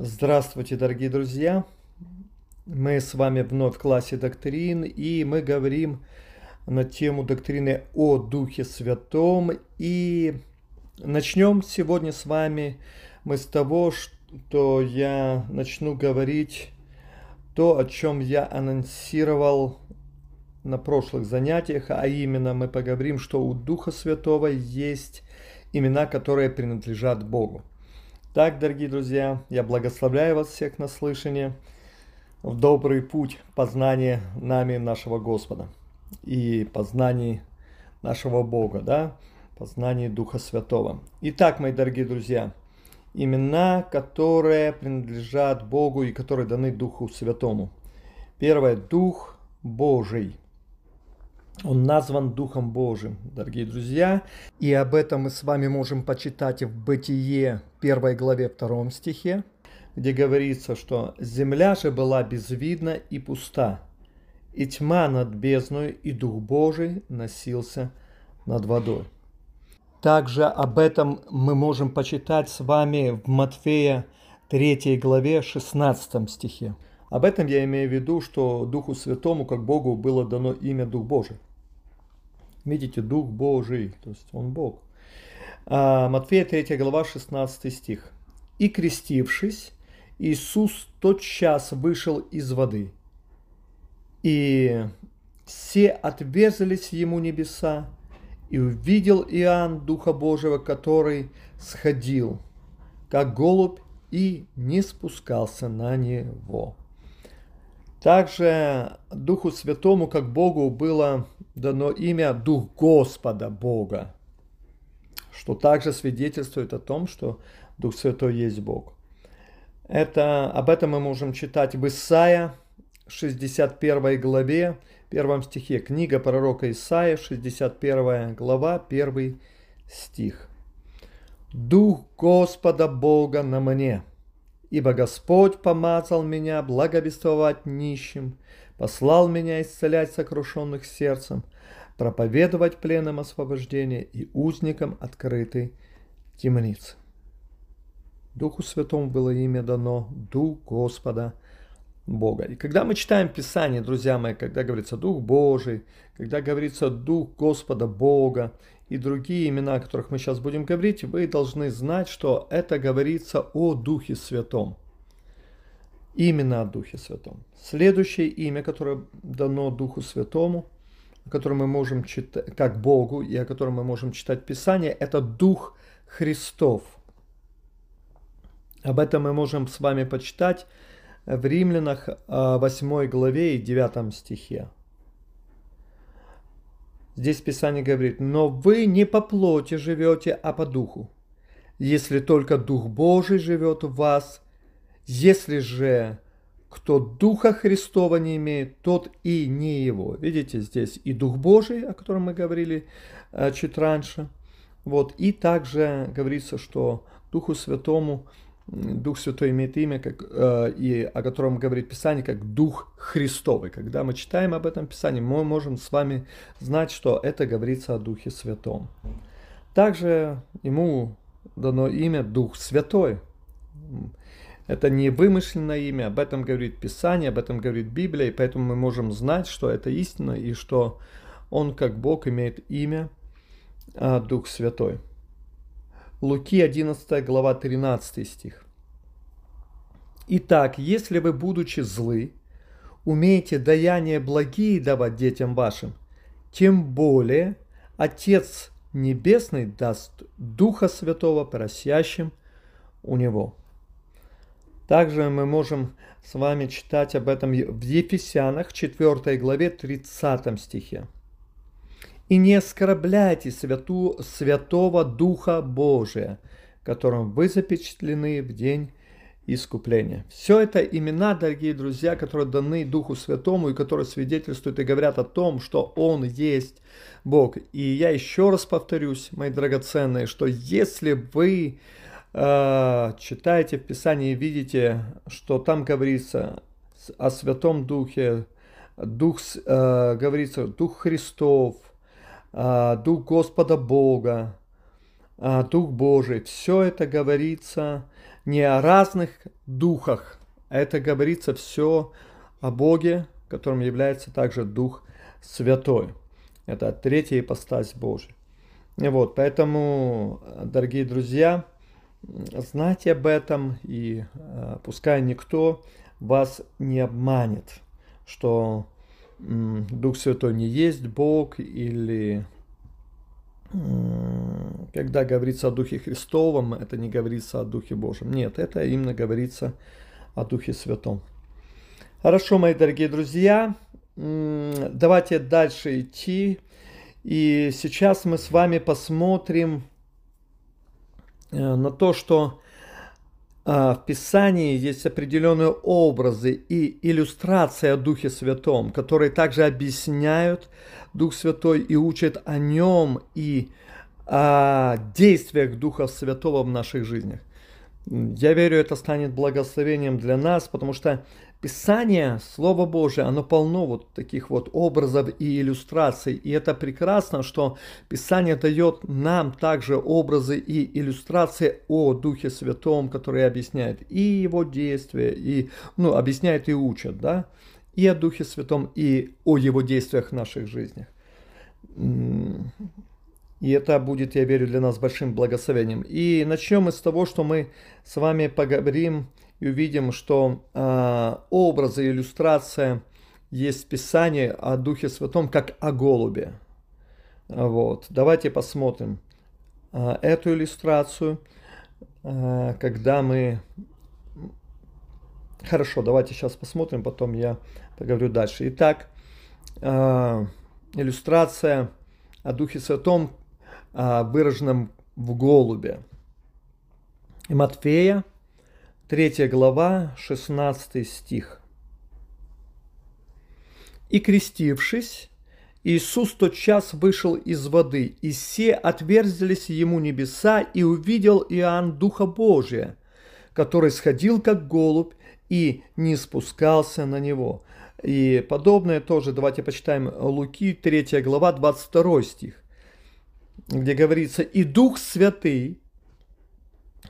Здравствуйте, дорогие друзья! Мы с вами вновь в классе доктрин, и мы говорим на тему доктрины о Духе Святом. И начнем сегодня с вами мы с того, что я начну говорить то, о чем я анонсировал на прошлых занятиях, а именно мы поговорим, что у Духа Святого есть имена, которые принадлежат Богу. Так, дорогие друзья, я благословляю вас всех на слышание в добрый путь познания нами нашего Господа и познания нашего Бога, да, познания Духа Святого. Итак, мои дорогие друзья, имена, которые принадлежат Богу и которые даны Духу Святому. Первое – Дух Божий – он назван Духом Божиим, дорогие друзья. И об этом мы с вами можем почитать в Бытие 1 главе 2 стихе, где говорится, что «Земля же была безвидна и пуста, и тьма над бездной, и Дух Божий носился над водой». Также об этом мы можем почитать с вами в Матфея 3 главе 16 стихе. Об этом я имею в виду, что Духу Святому, как Богу, было дано имя Дух Божий. Видите, Дух Божий, то есть Он Бог. А, Матфея 3 глава 16 стих. «И крестившись, Иисус тотчас вышел из воды, и все отверзались ему небеса, и увидел Иоанн Духа Божьего, который сходил, как голубь, и не спускался на него». Также Духу Святому, как Богу, было дано имя Дух Господа Бога, что также свидетельствует о том, что Дух Святой есть Бог. Это, об этом мы можем читать в Исаия 61 главе, первом стихе. Книга пророка Исаия, 61 глава, 1 стих. «Дух Господа Бога на мне, Ибо Господь помазал меня благовествовать нищим, послал меня исцелять сокрушенных сердцем, проповедовать пленным освобождение и узникам открытой темницы. Духу Святому было имя дано Дух Господа Бога. И когда мы читаем Писание, друзья мои, когда говорится Дух Божий, когда говорится Дух Господа Бога и другие имена, о которых мы сейчас будем говорить, вы должны знать, что это говорится о Духе Святом. Именно о Духе Святом. Следующее имя, которое дано Духу Святому, о котором мы можем читать, как Богу, и о котором мы можем читать Писание, это Дух Христов. Об этом мы можем с вами почитать в Римлянах 8 а, главе и 9 стихе. Здесь Писание говорит, но вы не по плоти живете, а по духу. Если только Дух Божий живет в вас, если же кто Духа Христова не имеет, тот и не его. Видите, здесь и Дух Божий, о котором мы говорили э, чуть раньше. Вот, и также говорится, что Духу Святому Дух Святой имеет имя, как, э, и о котором говорит Писание, как Дух Христовый. Когда мы читаем об этом Писании, мы можем с вами знать, что это говорится о Духе Святом. Также ему дано имя Дух Святой. Это не вымышленное имя, об этом говорит Писание, об этом говорит Библия, и поэтому мы можем знать, что это истина, и что Он, как Бог, имеет имя а, Дух Святой. Луки 11 глава 13 стих. Итак, если вы, будучи злы, умеете даяния благие давать детям вашим, тем более Отец Небесный даст Духа Святого просящим у Него. Также мы можем с вами читать об этом в Ефесянах 4 главе 30 стихе и не оскорбляйте святу, Святого Духа Божия, которым вы запечатлены в день искупления. Все это имена, дорогие друзья, которые даны Духу Святому и которые свидетельствуют и говорят о том, что Он есть Бог. И я еще раз повторюсь, мои драгоценные, что если вы читаете в Писании видите, что там говорится о Святом Духе, Дух, э, говорится Дух Христов, а, Дух Господа Бога, Дух Божий. Все это говорится не о разных духах. Это говорится все о Боге, которым является также Дух Святой. Это третья ипостась Божия. Вот, поэтому, дорогие друзья, знайте об этом, и э, пускай никто вас не обманет, что э, Дух Святой не есть Бог, или э, когда говорится о Духе Христовом, это не говорится о Духе Божьем. Нет, это именно говорится о Духе Святом. Хорошо, мои дорогие друзья, давайте дальше идти. И сейчас мы с вами посмотрим на то, что а, в Писании есть определенные образы и иллюстрация о Духе Святом, которые также объясняют Дух Святой и учат о нем и о действиях Духа Святого в наших жизнях. Я верю, это станет благословением для нас, потому что Писание, Слово Божие, оно полно вот таких вот образов и иллюстраций. И это прекрасно, что Писание дает нам также образы и иллюстрации о Духе Святом, которые объясняют и его действия, и, ну, объясняют и учат, да, и о Духе Святом, и о его действиях в наших жизнях. И это будет, я верю, для нас большим благословением. И начнем мы с того, что мы с вами поговорим и увидим, что э, образы иллюстрация есть в Писании о Духе Святом, как о голубе. Вот. Давайте посмотрим э, эту иллюстрацию, э, когда мы... Хорошо, давайте сейчас посмотрим, потом я поговорю дальше. Итак, э, иллюстрация о Духе Святом, э, выраженном в голубе. И Матфея, 3 глава, 16 стих. «И крестившись, Иисус тот час вышел из воды, и все отверзились ему небеса, и увидел Иоанн Духа Божия, который сходил как голубь и не спускался на него». И подобное тоже, давайте почитаем Луки, 3 глава, 22 стих, где говорится, «И Дух Святый»,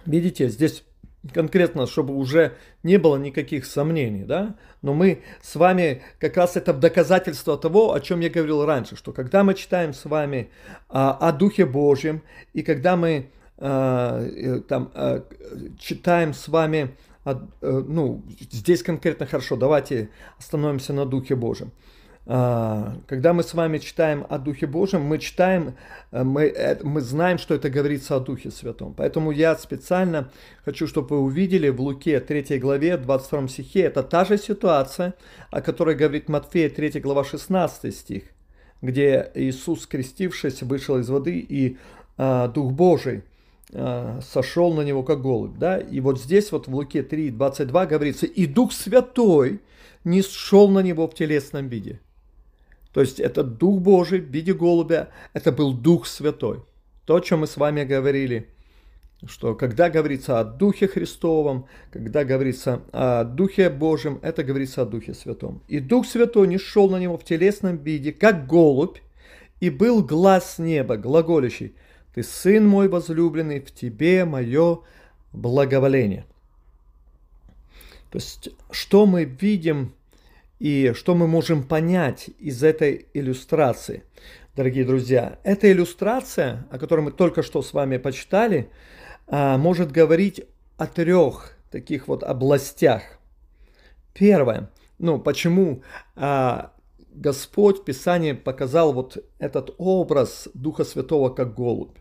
видите, здесь конкретно, чтобы уже не было никаких сомнений, да, но мы с вами как раз это доказательство того, о чем я говорил раньше, что когда мы читаем с вами а, о Духе Божьем, и когда мы а, э, там а, читаем с вами, а, ну, здесь конкретно хорошо, давайте остановимся на Духе Божьем. А, когда мы с вами читаем о Духе Божьем, мы читаем, э, мы, э, мы знаем, что это говорится о Духе Святом. Поэтому я специально хочу, чтобы вы увидели в Луке 3 главе 22 стихе, это та же ситуация, о которой говорит Матфея 3 глава 16 стих, где Иисус, крестившись, вышел из воды, и а, Дух Божий а, сошел на него как голубь. Да? И вот здесь вот в Луке 3, 22 говорится, и Дух Святой не сшел на него в телесном виде. То есть это Дух Божий в виде голубя, это был Дух Святой. То, о чем мы с вами говорили, что когда говорится о Духе Христовом, когда говорится о Духе Божьем, это говорится о Духе Святом. И Дух Святой не шел на него в телесном виде, как голубь, и был глаз неба, глаголящий, «Ты, Сын мой возлюбленный, в тебе мое благоволение». То есть, что мы видим и что мы можем понять из этой иллюстрации? Дорогие друзья, эта иллюстрация, о которой мы только что с вами почитали, а, может говорить о трех таких вот областях. Первое, ну почему а, Господь в Писании показал вот этот образ Духа Святого как голубь.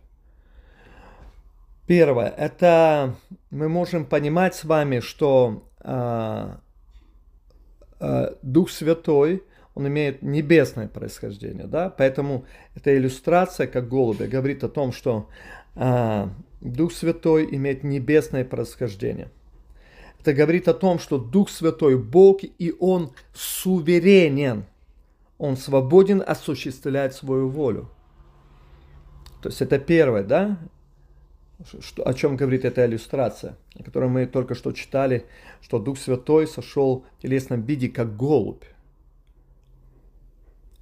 Первое, это мы можем понимать с вами, что а, Дух Святой, он имеет небесное происхождение, да, поэтому эта иллюстрация, как голубя, говорит о том, что а, Дух Святой имеет небесное происхождение. Это говорит о том, что Дух Святой Бог, и Он суверенен. Он свободен осуществлять свою волю. То есть это первое, да? Что, о чем говорит эта иллюстрация, о которой мы только что читали, что Дух Святой сошел в телесном виде как голубь.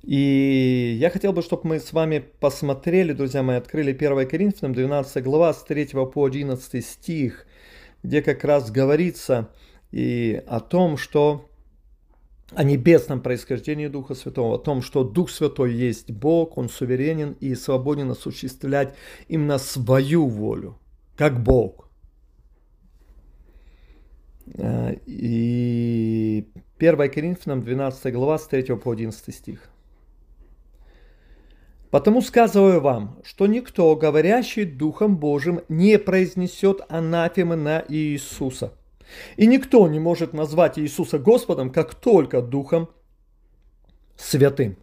И я хотел бы, чтобы мы с вами посмотрели, друзья мои, открыли 1 Коринфянам 12 глава с 3 по 11 стих, где как раз говорится и о том, что о небесном происхождении Духа Святого, о том, что Дух Святой есть Бог, Он суверенен и свободен осуществлять именно свою волю, как Бог. А, и 1 Коринфянам 12 глава с 3 по 11 стих. Потому сказываю вам, что никто, говорящий Духом Божьим, не произнесет анафемы на Иисуса. И никто не может назвать Иисуса Господом, как только Духом Святым.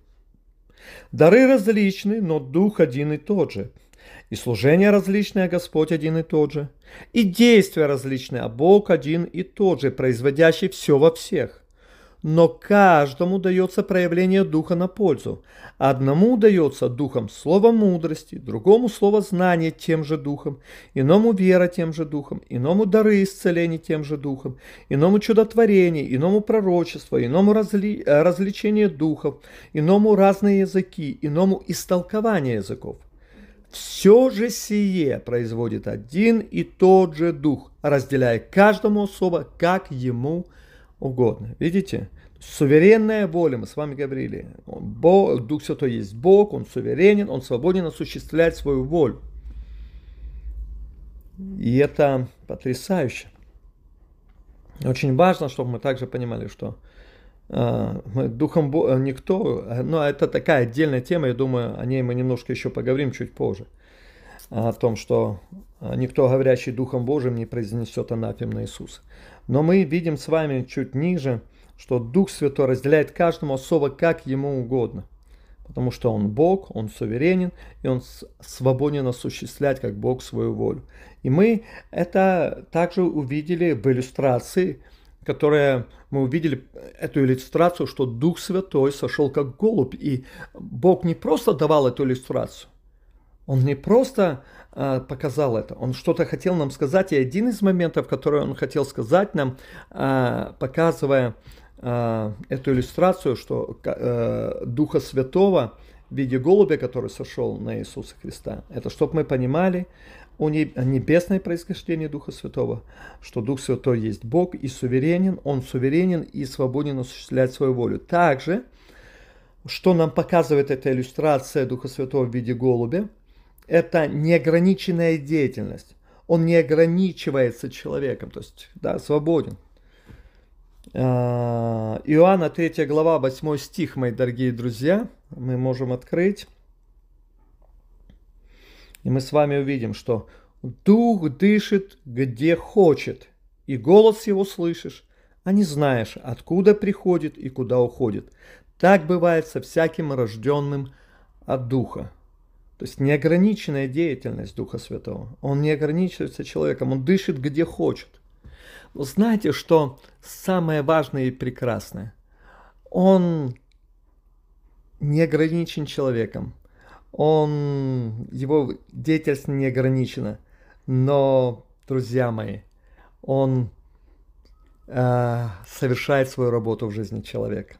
Дары различны, но Дух один и тот же. И служение различное, а Господь один и тот же. И действия различные, а Бог один и тот же, производящий все во всех но каждому дается проявление духа на пользу. Одному дается духом слово мудрости, другому слово знания тем же духом, иному вера тем же духом, иному дары исцеления тем же духом, иному чудотворение, иному пророчество, иному разли... Развлечение духов, иному разные языки, иному истолкование языков. Все же сие производит один и тот же дух, разделяя каждому особо, как ему угодно. Видите? Суверенная воля, мы с вами говорили. Бог, Дух Святой есть Бог, Он суверенен, Он свободен осуществлять свою волю. И это потрясающе. Очень важно, чтобы мы также понимали, что э, мы Духом Бога никто, но это такая отдельная тема, я думаю, о ней мы немножко еще поговорим чуть позже. О том, что никто, говорящий Духом Божьим, не произнесет анафем на Иисуса. Но мы видим с вами чуть ниже, что Дух Святой разделяет каждому особо, как ему угодно. Потому что он Бог, он суверенен, и он свободен осуществлять как Бог свою волю. И мы это также увидели в иллюстрации, которая мы увидели эту иллюстрацию, что Дух Святой сошел как голубь. И Бог не просто давал эту иллюстрацию, Он не просто а, показал это. Он что-то хотел нам сказать, и один из моментов, который он хотел сказать нам, а, показывая а, эту иллюстрацию, что э, Духа Святого в виде голубя, который сошел на Иисуса Христа, это чтобы мы понимали о небесное происхождение Духа Святого, что Дух Святой есть Бог и суверенен, Он суверенен и свободен осуществлять свою волю. Также, что нам показывает эта иллюстрация Духа Святого в виде голубя – это неограниченная деятельность. Он не ограничивается человеком, то есть, да, свободен. А, Иоанна 3 глава, 8 стих, мои дорогие друзья, мы можем открыть. И мы с вами увидим, что Дух дышит где хочет, и голос его слышишь, а не знаешь, откуда приходит и куда уходит. Так бывает со всяким рожденным от Духа. То есть неограниченная деятельность Духа Святого. Он не ограничивается человеком, он дышит где хочет. Но знаете, что самое важное и прекрасное? Он не ограничен человеком. Он, его деятельность не ограничена. Но, друзья мои, он э, совершает свою работу в жизни человека.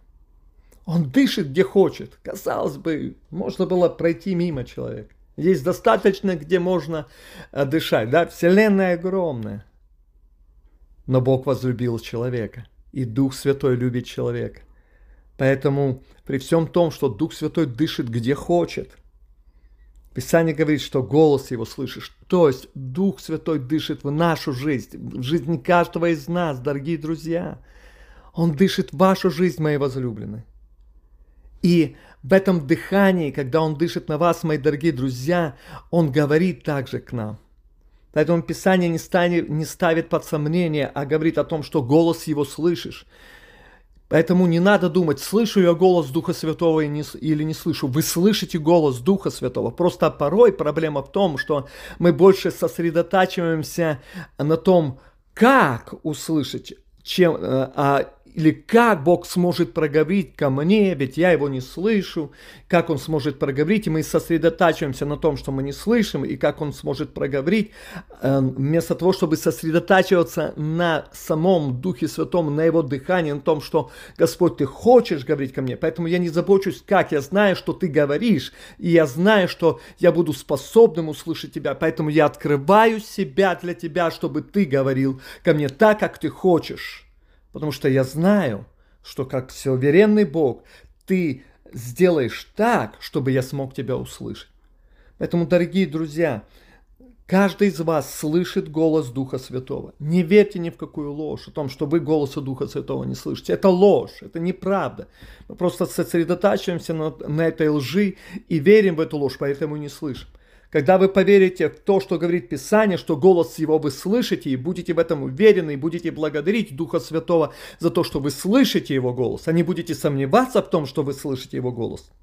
Он дышит где хочет. Казалось бы, можно было пройти мимо человека. Есть достаточно, где можно э, дышать. Да? Вселенная огромная. Но Бог возлюбил человека. И Дух Святой любит человека. Поэтому при всем том, что Дух Святой дышит где хочет, Писание говорит, что голос его слышишь. То есть Дух Святой дышит в нашу жизнь, в жизнь каждого из нас, дорогие друзья. Он дышит в вашу жизнь, мои возлюбленные. И в этом дыхании, когда Он дышит на вас, мои дорогие друзья, Он говорит также к нам. Поэтому Писание не, станет, не ставит под сомнение, а говорит о том, что голос Его слышишь. Поэтому не надо думать, слышу я голос Духа Святого или не слышу. Вы слышите голос Духа Святого. Просто порой проблема в том, что мы больше сосредотачиваемся на том, как услышать, чем, э, а или как Бог сможет проговорить ко мне, ведь я его не слышу, как он сможет проговорить, и мы сосредотачиваемся на том, что мы не слышим, и как он сможет проговорить, э, вместо того, чтобы сосредотачиваться на самом Духе Святом, на его дыхании, на том, что Господь, ты хочешь говорить ко мне, поэтому я не забочусь, как, я знаю, что ты говоришь, и я знаю, что я буду способным услышать тебя, поэтому я открываю себя для тебя, чтобы ты говорил ко мне так, как ты хочешь. Потому что я знаю, что как суверенный Бог, ты сделаешь так, чтобы я смог тебя услышать. Поэтому, дорогие друзья, каждый из вас слышит голос Духа Святого. Не верьте ни в какую ложь о том, что вы голоса Духа Святого не слышите. Это ложь, это неправда. Мы просто сосредотачиваемся на, на этой лжи и верим в эту ложь, поэтому не слышим. Когда вы поверите в то, что говорит Писание, что голос его вы слышите, и будете в этом уверены, и будете благодарить Духа Святого за то, что вы слышите его голос, а не будете сомневаться в том, что вы слышите его голос –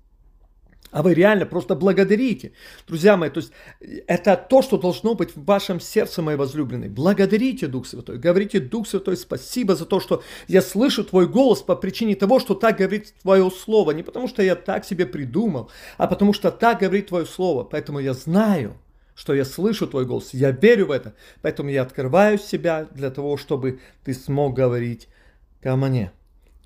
а вы реально просто благодарите. Друзья мои, то есть это то, что должно быть в вашем сердце, мои возлюбленные. Благодарите Дух Святой. Говорите, Дух Святой, спасибо за то, что я слышу Твой голос по причине того, что так говорит Твое Слово. Не потому, что я так себе придумал, а потому, что так говорит Твое Слово. Поэтому я знаю, что я слышу Твой голос. Я верю в это. Поэтому я открываю себя для того, чтобы Ты смог говорить ко мне.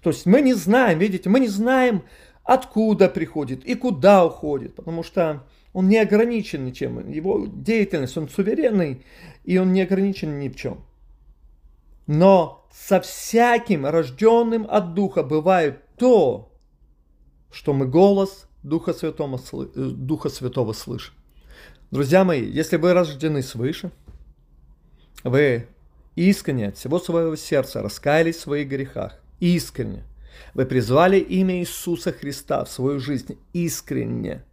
То есть мы не знаем, видите, мы не знаем, откуда приходит и куда уходит, потому что он не ограничен ничем. Его деятельность, он суверенный, и он не ограничен ни в чем. Но со всяким рожденным от Духа бывает то, что мы голос Духа Святого, э, Духа Святого слышим. Друзья мои, если вы рождены свыше, вы искренне от всего своего сердца раскаялись в своих грехах, искренне, вы призвали имя Иисуса Христа в свою жизнь искренне.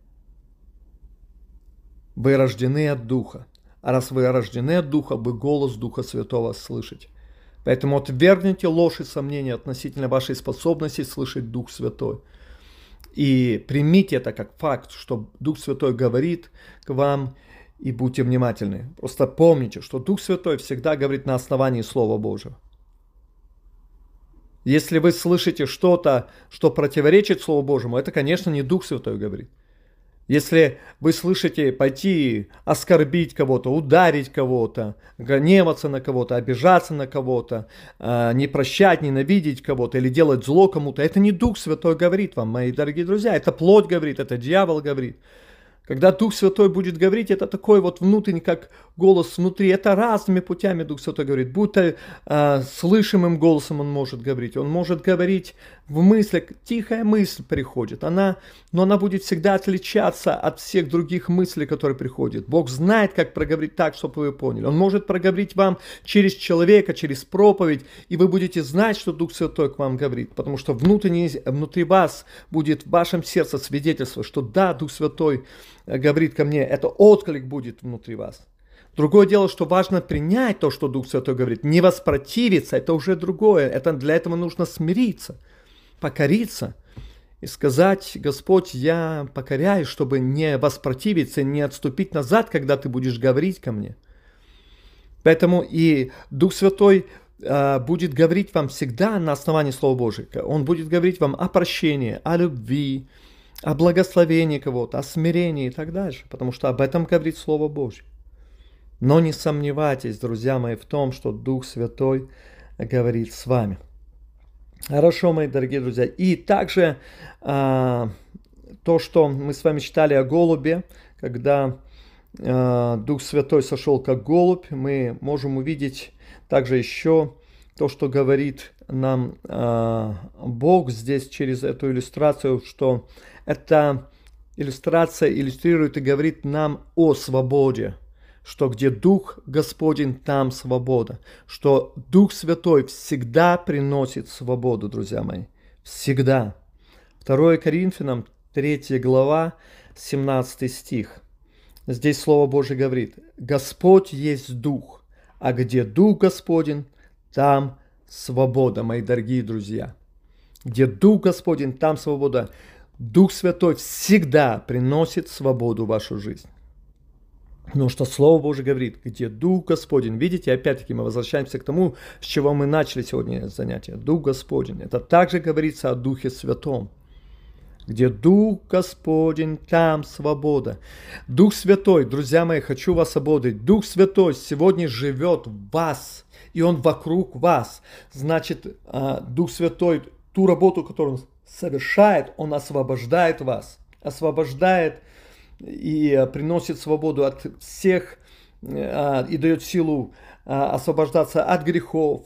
Вы рождены от Духа. А раз вы рождены от Духа, вы голос Духа Святого слышите. Поэтому отвергните ложь и сомнения относительно вашей способности слышать Дух Святой. И примите это как факт, что Дух Святой говорит к вам, и будьте внимательны. Просто помните, что Дух Святой всегда говорит на основании Слова Божьего. Если вы слышите что-то, что противоречит Слову Божьему, это, конечно, не Дух Святой говорит. Если вы слышите пойти оскорбить кого-то, ударить кого-то, гневаться на кого-то, обижаться на кого-то, а, не прощать, ненавидеть кого-то или делать зло кому-то, это не Дух Святой говорит вам, мои дорогие друзья, это плоть говорит, это дьявол говорит. Когда Дух Святой будет говорить, это такой вот внутренний, как голос внутри. Это разными путями Дух Святой говорит. Будто э, слышимым голосом Он может говорить. Он может говорить в мыслях. Тихая мысль приходит. Она, но она будет всегда отличаться от всех других мыслей, которые приходят. Бог знает, как проговорить так, чтобы вы поняли. Он может проговорить вам через человека, через проповедь, и вы будете знать, что Дух Святой к вам говорит. Потому что внутренне, внутри вас будет в вашем сердце свидетельство, что да, Дух Святой Э, говорит ко мне, это отклик будет внутри вас. Другое дело, что важно принять то, что Дух Святой говорит, не воспротивиться, это уже другое. Это, для этого нужно смириться, покориться и сказать, Господь, я покоряюсь, чтобы не воспротивиться, не отступить назад, когда ты будешь говорить ко мне. Поэтому и Дух Святой э, будет говорить вам всегда на основании Слова Божьего. Он будет говорить вам о прощении, о любви, о благословении кого-то, о смирении и так дальше, потому что об этом говорит Слово Божье. Но не сомневайтесь, друзья мои, в том, что Дух Святой говорит с вами. Хорошо, мои дорогие друзья. И также а, то, что мы с вами читали о голубе, когда а, Дух Святой сошел как голубь, мы можем увидеть также еще то, что говорит нам э, Бог здесь через эту иллюстрацию, что эта иллюстрация иллюстрирует и говорит нам о свободе, что где Дух Господень, там свобода, что Дух Святой всегда приносит свободу, друзья мои, всегда. 2 Коринфянам 3 глава, 17 стих. Здесь Слово Божье говорит, Господь есть Дух, а где Дух Господень, там свобода, мои дорогие друзья. Где Дух Господень, там свобода. Дух Святой всегда приносит свободу в вашу жизнь. Потому что Слово Божье говорит, где Дух Господень. Видите, опять-таки мы возвращаемся к тому, с чего мы начали сегодня занятие. Дух Господень. Это также говорится о Духе Святом. Где Дух Господень, там свобода. Дух Святой, друзья мои, хочу вас ободрить. Дух Святой сегодня живет в вас, и Он вокруг вас. Значит, а, Дух Святой, ту работу, которую Он совершает, Он освобождает вас. Освобождает и э, приносит свободу от всех э, и дает силу э, освобождаться от грехов.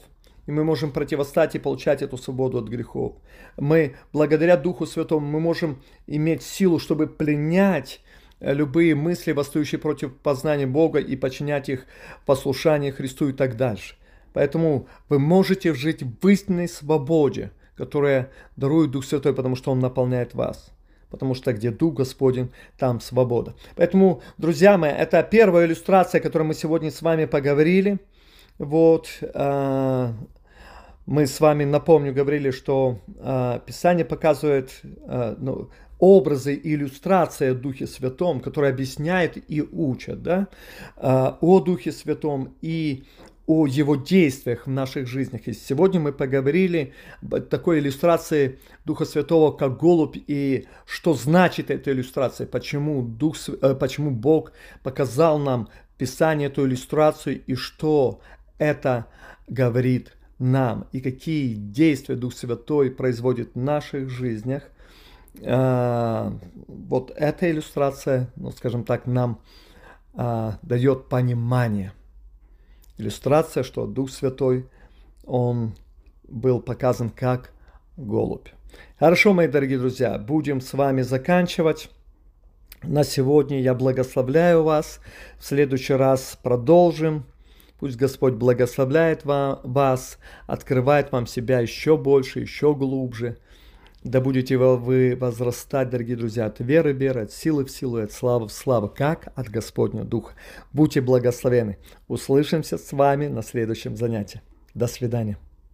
И мы можем противостать и получать эту свободу от грехов. Мы, благодаря Духу Святому, мы можем иметь силу, чтобы пленять любые мысли, восстающие против познания Бога, и подчинять их послушанию Христу и так дальше. Поэтому вы можете жить в истинной свободе, которая дарует Дух Святой, потому что Он наполняет вас потому что где Дух Господень, там свобода. Поэтому, друзья мои, это первая иллюстрация, о которой мы сегодня с вами поговорили. Вот, э, мы с вами, напомню, говорили, что э, Писание показывает э, ну, образы и иллюстрации о Духе Святом, которые объясняют и учат да, о Духе Святом и о его действиях в наших жизнях. И сегодня мы поговорили о такой иллюстрации Духа Святого как голубь и что значит эта иллюстрация, почему, Дух, э, почему Бог показал нам Писание эту иллюстрацию и что это говорит нам и какие действия Дух Святой производит в наших жизнях. А, вот эта иллюстрация, ну скажем так, нам а, дает понимание – иллюстрация, что Дух Святой, он был показан как голубь. Хорошо, мои дорогие друзья, будем с вами заканчивать. На сегодня я благословляю вас. В следующий раз продолжим. Пусть Господь благословляет вас, открывает вам себя еще больше, еще глубже. Да будете вы возрастать, дорогие друзья, от веры в веру, от силы в силу, от славы в славу, как от Господнего Духа. Будьте благословены. Услышимся с вами на следующем занятии. До свидания.